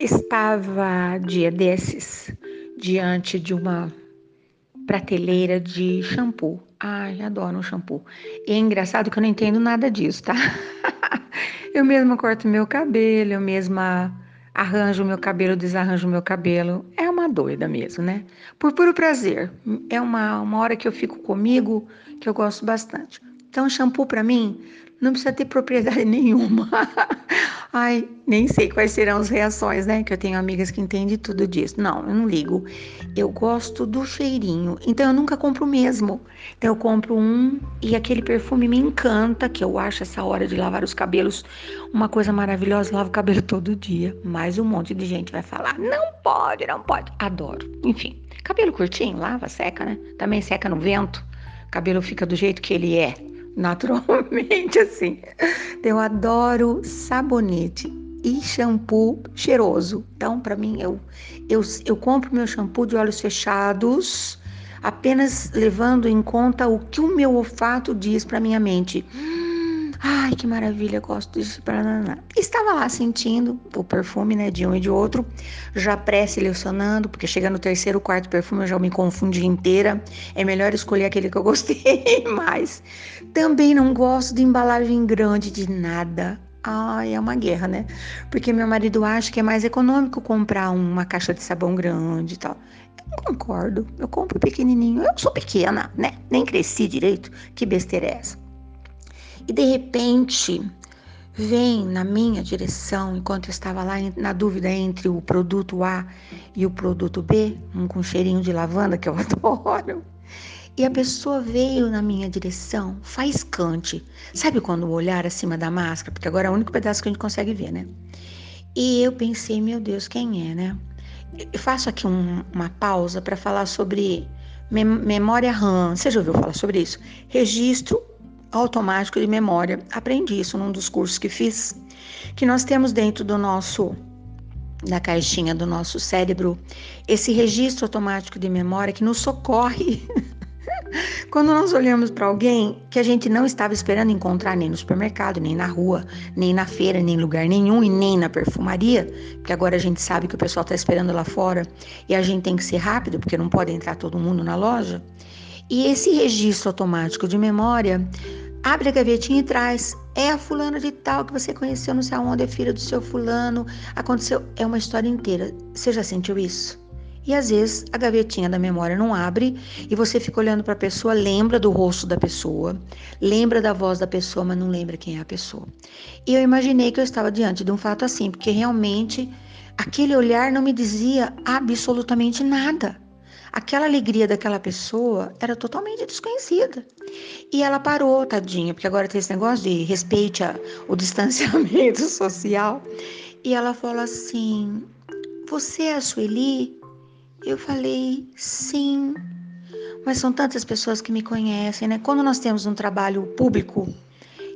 Estava dia desses diante de uma prateleira de shampoo. Ai, adoro um shampoo. E é engraçado que eu não entendo nada disso, tá? eu mesma corto meu cabelo, eu mesma arranjo meu cabelo, desarranjo meu cabelo. É uma doida mesmo, né? Por puro prazer. É uma, uma hora que eu fico comigo que eu gosto bastante. Então, shampoo para mim não precisa ter propriedade nenhuma. Ai, nem sei quais serão as reações, né? Que eu tenho amigas que entendem tudo disso. Não, eu não ligo. Eu gosto do cheirinho. Então eu nunca compro mesmo. Então eu compro um e aquele perfume me encanta, que eu acho essa hora de lavar os cabelos uma coisa maravilhosa. Eu lavo o cabelo todo dia. Mas um monte de gente vai falar: não pode, não pode. Adoro. Enfim, cabelo curtinho, lava, seca, né? Também seca no vento. Cabelo fica do jeito que ele é naturalmente assim. Eu adoro sabonete e shampoo cheiroso. Então, para mim, eu, eu, eu compro meu shampoo de olhos fechados, apenas levando em conta o que o meu olfato diz para minha mente. Ai, que maravilha, gosto disso. Estava lá sentindo o perfume, né, de um e de outro, já pré-selecionando, porque chega no terceiro, quarto perfume eu já me confundi inteira. É melhor escolher aquele que eu gostei mais. Também não gosto de embalagem grande de nada. Ai, é uma guerra, né? Porque meu marido acha que é mais econômico comprar uma caixa de sabão grande e tal. Eu não concordo. Eu compro pequenininho. Eu sou pequena, né? Nem cresci direito. Que besteira é essa? E de repente vem na minha direção, enquanto eu estava lá na dúvida entre o produto A e o produto B, um com cheirinho de lavanda que eu adoro. E a pessoa veio na minha direção, faiscante. Sabe quando o olhar acima da máscara? Porque agora é o único pedaço que a gente consegue ver, né? E eu pensei, meu Deus, quem é, né? Eu faço aqui um, uma pausa para falar sobre memória RAM. Você já ouviu falar sobre isso? Registro automático de memória. Aprendi isso num dos cursos que fiz, que nós temos dentro do nosso da caixinha do nosso cérebro esse registro automático de memória que nos socorre quando nós olhamos para alguém que a gente não estava esperando encontrar nem no supermercado, nem na rua, nem na feira, nem em lugar nenhum e nem na perfumaria, porque agora a gente sabe que o pessoal está esperando lá fora e a gente tem que ser rápido porque não pode entrar todo mundo na loja. E esse registro automático de memória abre a gavetinha e traz. É a fulana de tal que você conheceu, não sei aonde, é filha do seu fulano. Aconteceu. É uma história inteira. Você já sentiu isso? E às vezes a gavetinha da memória não abre e você fica olhando para a pessoa, lembra do rosto da pessoa, lembra da voz da pessoa, mas não lembra quem é a pessoa. E eu imaginei que eu estava diante de um fato assim, porque realmente aquele olhar não me dizia absolutamente nada. Aquela alegria daquela pessoa era totalmente desconhecida. E ela parou, tadinha, porque agora tem esse negócio de respeite a, o distanciamento social. E ela falou assim: Você é a Sueli? Eu falei: Sim. Mas são tantas pessoas que me conhecem, né? Quando nós temos um trabalho público,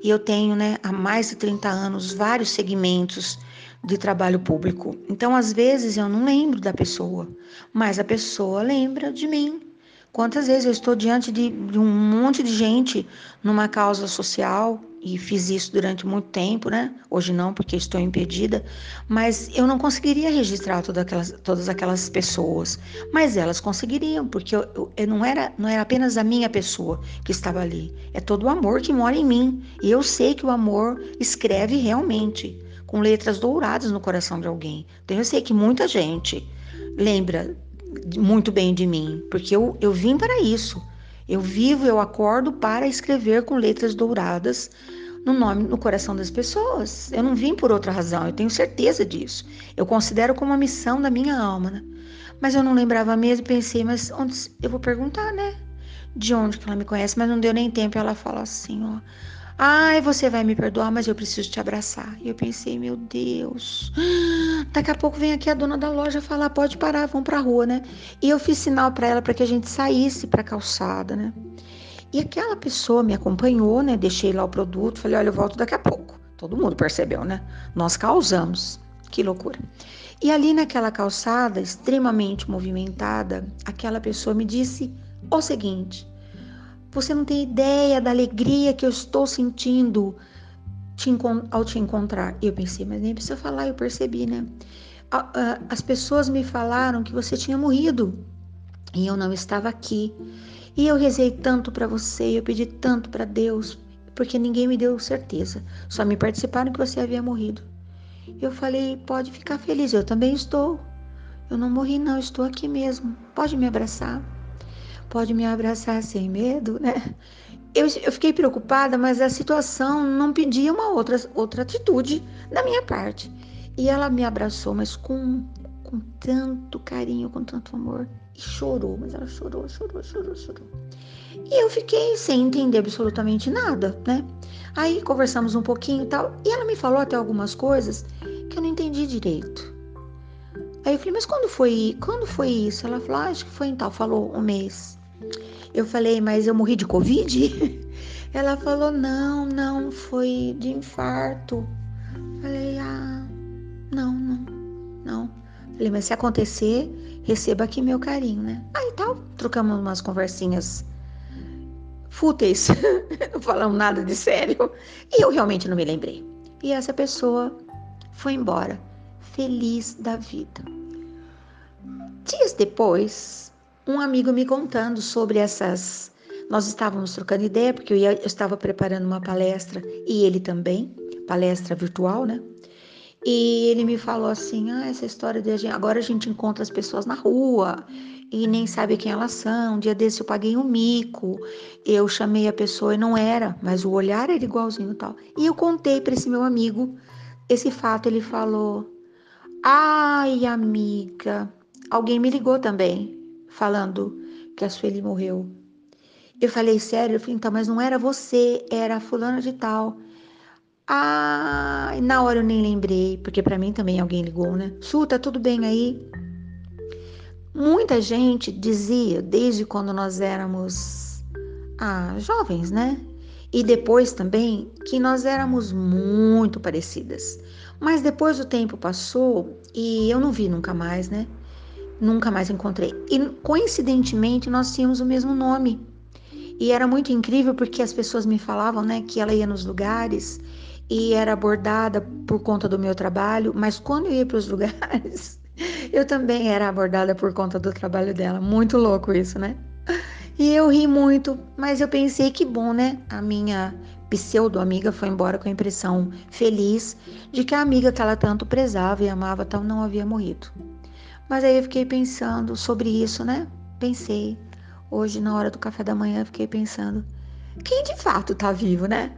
e eu tenho, né, há mais de 30 anos, vários segmentos de trabalho público. Então, às vezes, eu não lembro da pessoa, mas a pessoa lembra de mim. Quantas vezes eu estou diante de, de, um monte de gente numa causa social e fiz isso durante muito tempo, né? Hoje não, porque estou impedida, mas eu não conseguiria registrar todas aquelas, todas aquelas pessoas, mas elas conseguiriam, porque eu, eu, eu não, era, não era apenas a minha pessoa que estava ali, é todo o amor que mora em mim. E eu sei que o amor escreve realmente com letras douradas no coração de alguém. Então eu sei que muita gente lembra muito bem de mim, porque eu, eu vim para isso. Eu vivo, eu acordo para escrever com letras douradas no nome, no coração das pessoas. Eu não vim por outra razão, eu tenho certeza disso. Eu considero como uma missão da minha alma, né? Mas eu não lembrava mesmo e pensei, mas onde eu vou perguntar, né? De onde que ela me conhece, mas não deu nem tempo. Ela fala assim, ó. Ai, você vai me perdoar, mas eu preciso te abraçar. E eu pensei, meu Deus. Daqui a pouco vem aqui a dona da loja falar, pode parar, vamos pra rua, né? E eu fiz sinal para ela para que a gente saísse pra calçada, né? E aquela pessoa me acompanhou, né? Deixei lá o produto, falei, olha, eu volto daqui a pouco. Todo mundo percebeu, né? Nós causamos. Que loucura. E ali naquela calçada extremamente movimentada, aquela pessoa me disse o seguinte: você não tem ideia da alegria que eu estou sentindo te ao te encontrar. Eu pensei, mas nem precisa falar, eu percebi, né? as pessoas me falaram que você tinha morrido e eu não estava aqui. E eu rezei tanto para você, eu pedi tanto para Deus, porque ninguém me deu certeza. Só me participaram que você havia morrido. Eu falei: pode ficar feliz, eu também estou. Eu não morri, não, estou aqui mesmo. Pode me abraçar. Pode me abraçar sem medo, né? Eu, eu fiquei preocupada, mas a situação não pedia uma outra, outra atitude da minha parte. E ela me abraçou, mas com, com tanto carinho, com tanto amor. E chorou, mas ela chorou, chorou, chorou, chorou. E eu fiquei sem entender absolutamente nada, né? Aí conversamos um pouquinho e tal, e ela me falou até algumas coisas que eu não entendi direito. Aí eu falei, mas quando foi, quando foi isso? Ela falou, ah, acho que foi em tal, falou um mês. Eu falei, mas eu morri de Covid? Ela falou, não, não, foi de infarto. Falei, ah, não, não, não. Falei, mas se acontecer, receba aqui meu carinho, né? Aí tal, trocamos umas conversinhas fúteis, não falamos nada de sério. E eu realmente não me lembrei. E essa pessoa foi embora, feliz da vida. Dias depois, um amigo me contando sobre essas. Nós estávamos trocando ideia, porque eu, ia, eu estava preparando uma palestra e ele também, palestra virtual, né? E ele me falou assim: ah, essa história de agora a gente encontra as pessoas na rua e nem sabe quem elas são. Um dia desse eu paguei um mico, eu chamei a pessoa e não era, mas o olhar era igualzinho tal. E eu contei para esse meu amigo esse fato. Ele falou: ai, amiga, alguém me ligou também falando que a Sueli morreu. Eu falei, sério? Eu falei, então, mas não era você, era fulana de tal. Ah, na hora eu nem lembrei, porque para mim também alguém ligou, né? Su, tá tudo bem aí? Muita gente dizia, desde quando nós éramos ah, jovens, né? E depois também, que nós éramos muito parecidas. Mas depois o tempo passou e eu não vi nunca mais, né? Nunca mais encontrei. E coincidentemente nós tínhamos o mesmo nome. E era muito incrível porque as pessoas me falavam, né, que ela ia nos lugares e era abordada por conta do meu trabalho, mas quando eu ia para os lugares, eu também era abordada por conta do trabalho dela. Muito louco isso, né? E eu ri muito, mas eu pensei que bom, né? A minha pseudo-amiga foi embora com a impressão feliz de que a amiga que ela tanto prezava e amava tal não havia morrido. Mas aí eu fiquei pensando sobre isso, né? Pensei. Hoje, na hora do café da manhã, fiquei pensando: quem de fato tá vivo, né?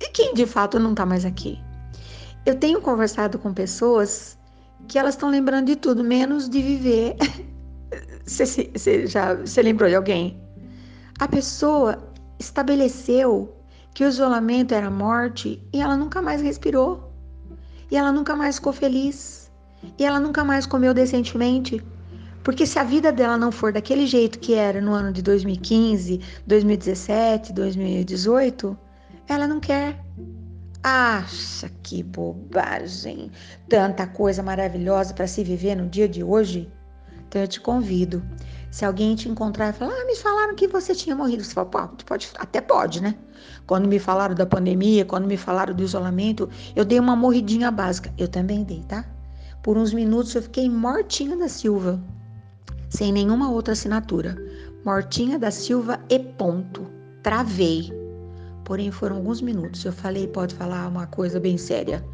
E quem de fato não tá mais aqui? Eu tenho conversado com pessoas que elas estão lembrando de tudo, menos de viver. Você já você lembrou de alguém? A pessoa estabeleceu que o isolamento era morte e ela nunca mais respirou. E ela nunca mais ficou feliz e ela nunca mais comeu decentemente. Porque se a vida dela não for daquele jeito que era no ano de 2015, 2017, 2018, ela não quer. Acha que bobagem! Tanta coisa maravilhosa para se viver no dia de hoje. Então eu te convido. Se alguém te encontrar e falar, ah, me falaram que você tinha morrido, você fala, pode, pode, até pode, né? Quando me falaram da pandemia, quando me falaram do isolamento, eu dei uma morridinha básica. Eu também dei, tá? Por uns minutos eu fiquei mortinha da Silva, sem nenhuma outra assinatura. Mortinha da Silva e ponto. Travei. Porém, foram alguns minutos. Eu falei, pode falar uma coisa bem séria.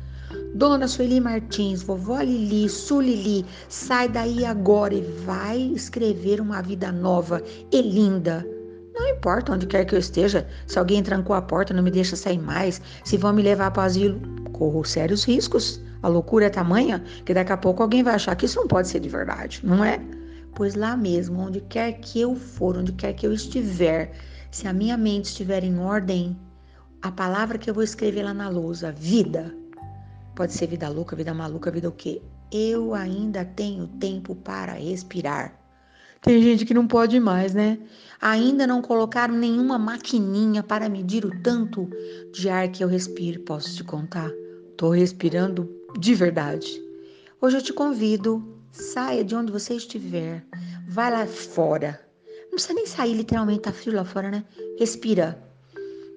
Dona Sueli Martins, vovó Lili, Sulili, sai daí agora e vai escrever uma vida nova e linda. Não importa onde quer que eu esteja, se alguém trancou a porta, não me deixa sair mais, se vão me levar para o asilo, corro sérios riscos. A loucura é tamanha que daqui a pouco alguém vai achar que isso não pode ser de verdade, não é? Pois lá mesmo, onde quer que eu for, onde quer que eu estiver, se a minha mente estiver em ordem, a palavra que eu vou escrever lá na lousa, vida, pode ser vida louca, vida maluca, vida o quê? Eu ainda tenho tempo para respirar. Tem gente que não pode mais, né? Ainda não colocaram nenhuma maquininha para medir o tanto de ar que eu respiro. Posso te contar? Tô respirando de verdade. Hoje eu te convido, saia de onde você estiver, vai lá fora. Não precisa nem sair, literalmente, tá frio lá fora, né? Respira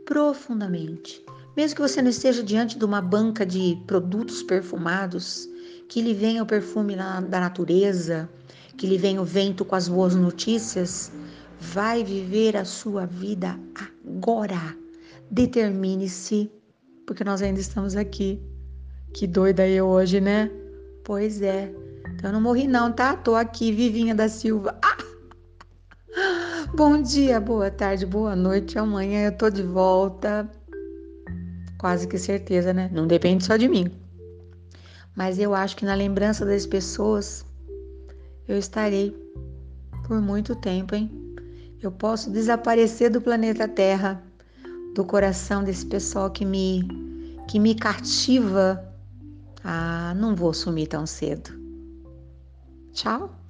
profundamente. Mesmo que você não esteja diante de uma banca de produtos perfumados que lhe venha o perfume da natureza, que lhe venha o vento com as boas notícias. Vai viver a sua vida agora. Determine-se, porque nós ainda estamos aqui. Que doida eu hoje, né? Pois é. Então eu não morri não, tá? Tô aqui, Vivinha da Silva. Ah! Bom dia, boa tarde, boa noite. Amanhã eu tô de volta. Quase que certeza, né? Não depende só de mim. Mas eu acho que na lembrança das pessoas eu estarei por muito tempo, hein? Eu posso desaparecer do planeta Terra, do coração desse pessoal que me que me cativa. Ah, não vou sumir tão cedo. Tchau.